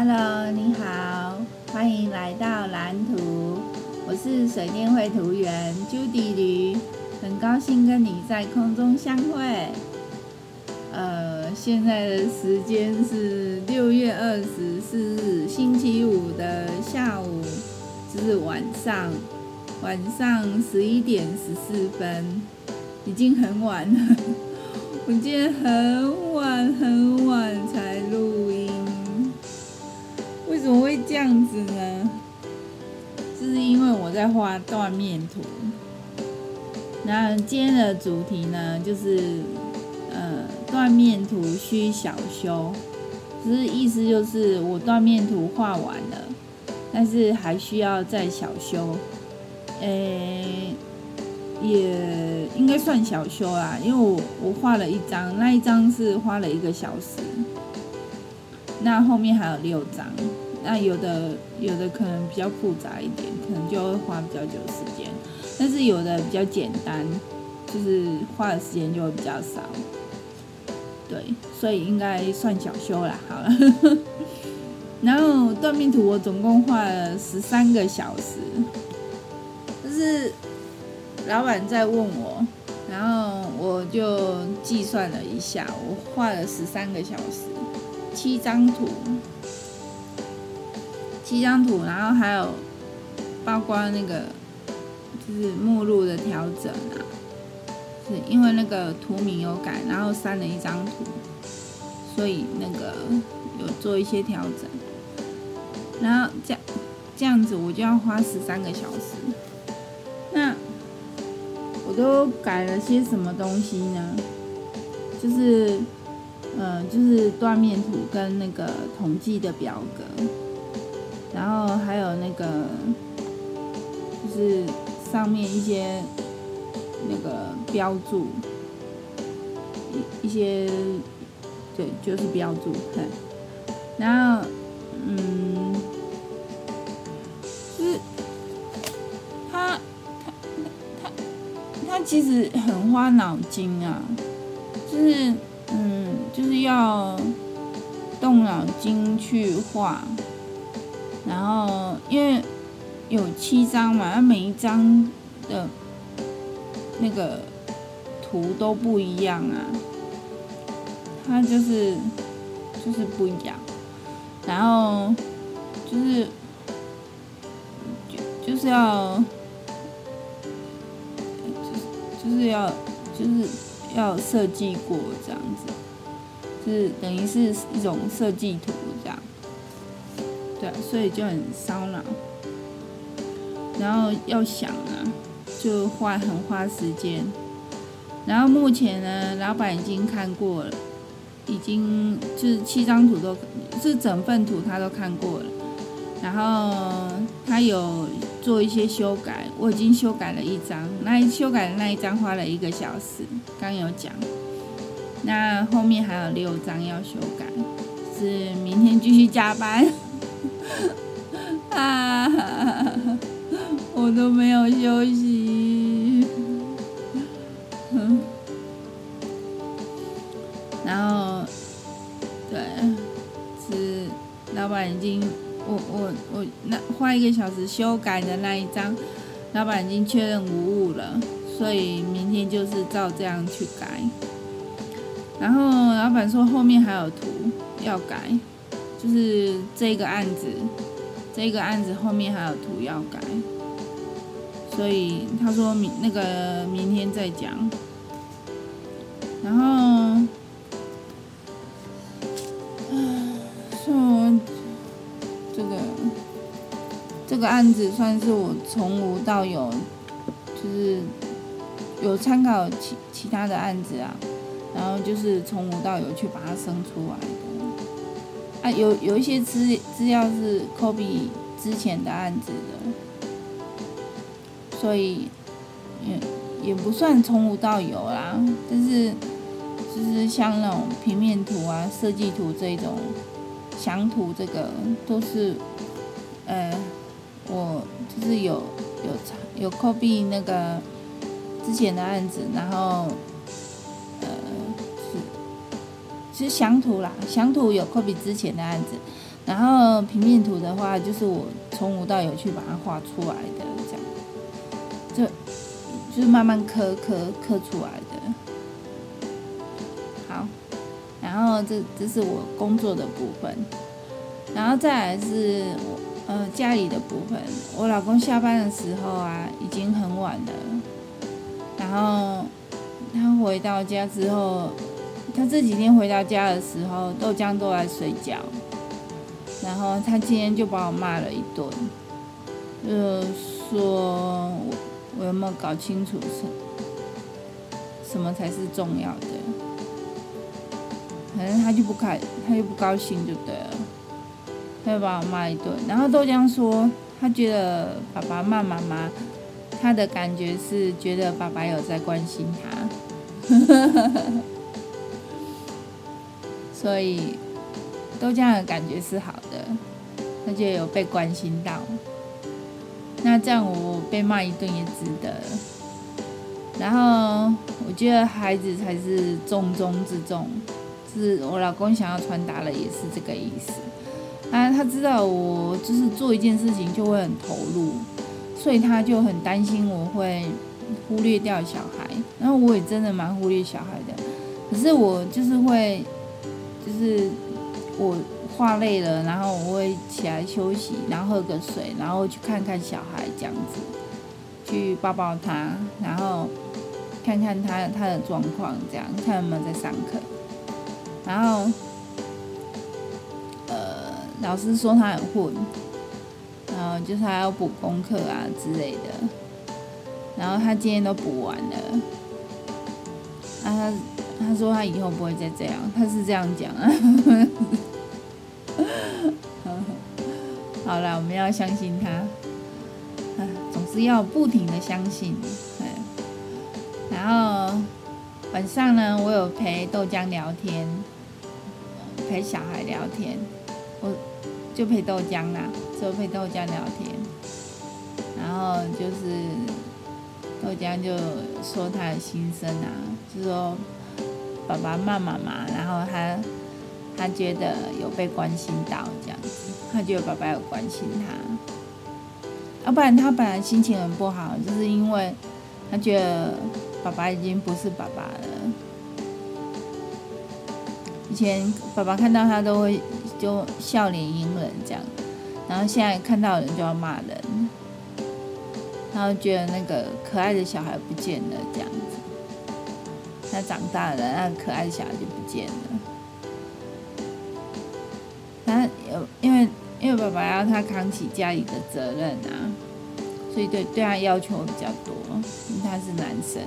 Hello，你好，欢迎来到蓝图。我是水电绘图员 Judy 吕，很高兴跟你在空中相会。呃，现在的时间是六月二十四日星期五的下午，就是晚上，晚上十一点十四分，已经很晚了。我今天很晚很晚才录，为什么会这样子呢？就是因为我在画断面图。那今天的主题呢，就是呃，断面图需小修，只是意思就是我断面图画完了，但是还需要再小修，诶、欸。也应该算小修啦，因为我我画了一张，那一张是花了一个小时，那后面还有六张，那有的有的可能比较复杂一点，可能就会花比较久的时间，但是有的比较简单，就是花的时间就会比较少，对，所以应该算小修啦。好了，然后断面图我总共画了十三个小时，就是。老板在问我，然后我就计算了一下，我画了十三个小时，七张图，七张图，然后还有包括那个就是目录的调整啊，是因为那个图名有改，然后删了一张图，所以那个有做一些调整，然后这样这样子我就要花十三个小时，那我。都改了些什么东西呢？就是，呃，就是断面图跟那个统计的表格，然后还有那个，就是上面一些那个标注，一一些，对，就是标注，对，然后，嗯。是他他他他其实很花脑筋啊，就是嗯，就是要动脑筋去画，然后因为有七张嘛，那每一张的那个图都不一样啊，它就是就是不一样，然后就是就就是要。就是要，就是要设计过这样子，就是等于是一种设计图，对，所以就很烧脑，然后要想啊，就花很花时间，然后目前呢，老板已经看过了，已经就是七张图都，是整份图他都看过了，然后他有。做一些修改，我已经修改了一张，那修改的那一张花了一个小时，刚有讲。那后面还有六张要修改，是明天继续加班。啊，我都没有休息。嗯 然后，对，是老板已经。我我我那花一个小时修改的那一张，老板已经确认无误了，所以明天就是照这样去改。然后老板说后面还有图要改，就是这个案子，这个案子后面还有图要改，所以他说明那个明天再讲。然后。说这个这个案子算是我从无到有，就是有参考其其他的案子啊，然后就是从无到有去把它生出来。啊，有有一些资资料是 copy 之前的案子的，所以也也不算从无到有啦。但是就是像那种平面图啊、设计图这种详图，这个都是呃。我就是有有有 copy 那个之前的案子，然后是是详图啦，详图有 copy 之前的案子，然后平面图的话，就是我从无到有去把它画出来的，这样，就就是慢慢刻刻刻出来的。好，然后这这是我工作的部分，然后再来是我呃家里的部分。我老公下班的时候啊，已经很晚了，然后他回到家之后，他这几天回到家的时候，豆浆都在睡觉。然后他今天就把我骂了一顿，就说我我有没有搞清楚什什么才是重要的？反正他就不开，他就不高兴就对了，他就把我骂一顿。然后豆浆说，他觉得爸爸骂妈妈，他的感觉是觉得爸爸有在关心他，所以。都这样的感觉是好的，他就有被关心到。那这样我被骂一顿也值得。然后我觉得孩子才是重中之重，是我老公想要传达的，也是这个意思。啊，他知道我就是做一件事情就会很投入，所以他就很担心我会忽略掉小孩。然后我也真的蛮忽略小孩的，可是我就是会，就是。我画累了，然后我会起来休息，然后喝个水，然后去看看小孩这样子，去抱抱他，然后看看他他的状况，这样看有没有在上课。然后，呃，老师说他很混，然后就是他要补功课啊之类的。然后他今天都补完了，啊他他说他以后不会再这样，他是这样讲啊。好了，我们要相信他，总是要不停的相信。然后晚上呢，我有陪豆浆聊天，陪小孩聊天，我就陪豆浆啦，就陪豆浆聊天。然后就是豆浆就说他的心声啊，就说爸爸骂妈妈，然后他他觉得有被关心到这样子。他觉得爸爸有关心他，要不然他本来心情很不好，就是因为他觉得爸爸已经不是爸爸了。以前爸爸看到他都会就笑脸迎人这样，然后现在看到人就要骂人，然后觉得那个可爱的小孩不见了这样子，他长大了，那可爱小孩就不见了。他有因为因为爸爸要他扛起家里的责任啊，所以对对他要求比较多，因为他是男生。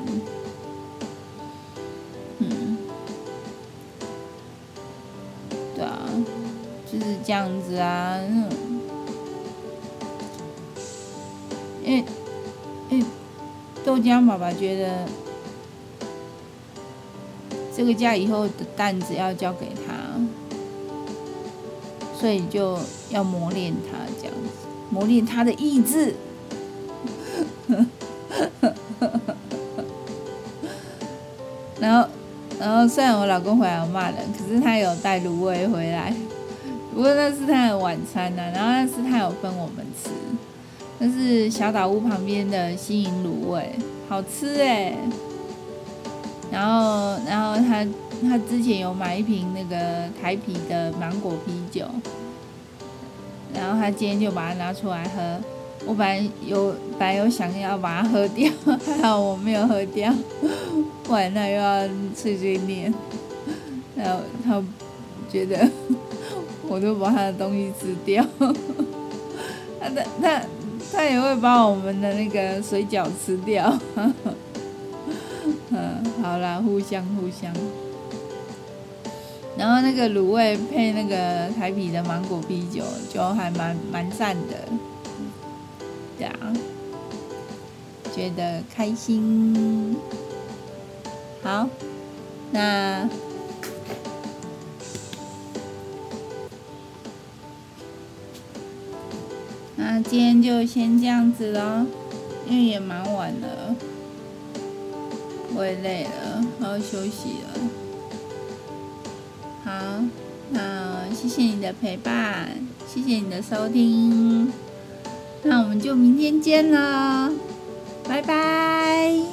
嗯，对啊，就是这样子啊。因为因为豆浆爸爸觉得这个家以后的担子要交给他。所以就要磨练他这样子，磨练他的意志。然后，然后虽然我老公回来要骂人，可是他有带卤味回来，不过那是他的晚餐呢、然后那是他有分我们吃，那是小岛屋旁边的新营卤味，好吃哎。然后，然后他。他之前有买一瓶那个台啤的芒果啤酒，然后他今天就把它拿出来喝。我本来有本来有想要把它喝掉，还好我没有喝掉，不然他又要碎碎念。然后他觉得我都把他的东西吃掉，他他他他也会把我们的那个水饺吃掉。好啦，互相互相。然后那个卤味配那个台啤的芒果啤酒，就还蛮蛮赞的，对啊，觉得开心。好，那那今天就先这样子咯，因为也蛮晚了，我也累了，我要休息了。好，那谢谢你的陪伴，谢谢你的收听，那我们就明天见了，拜拜。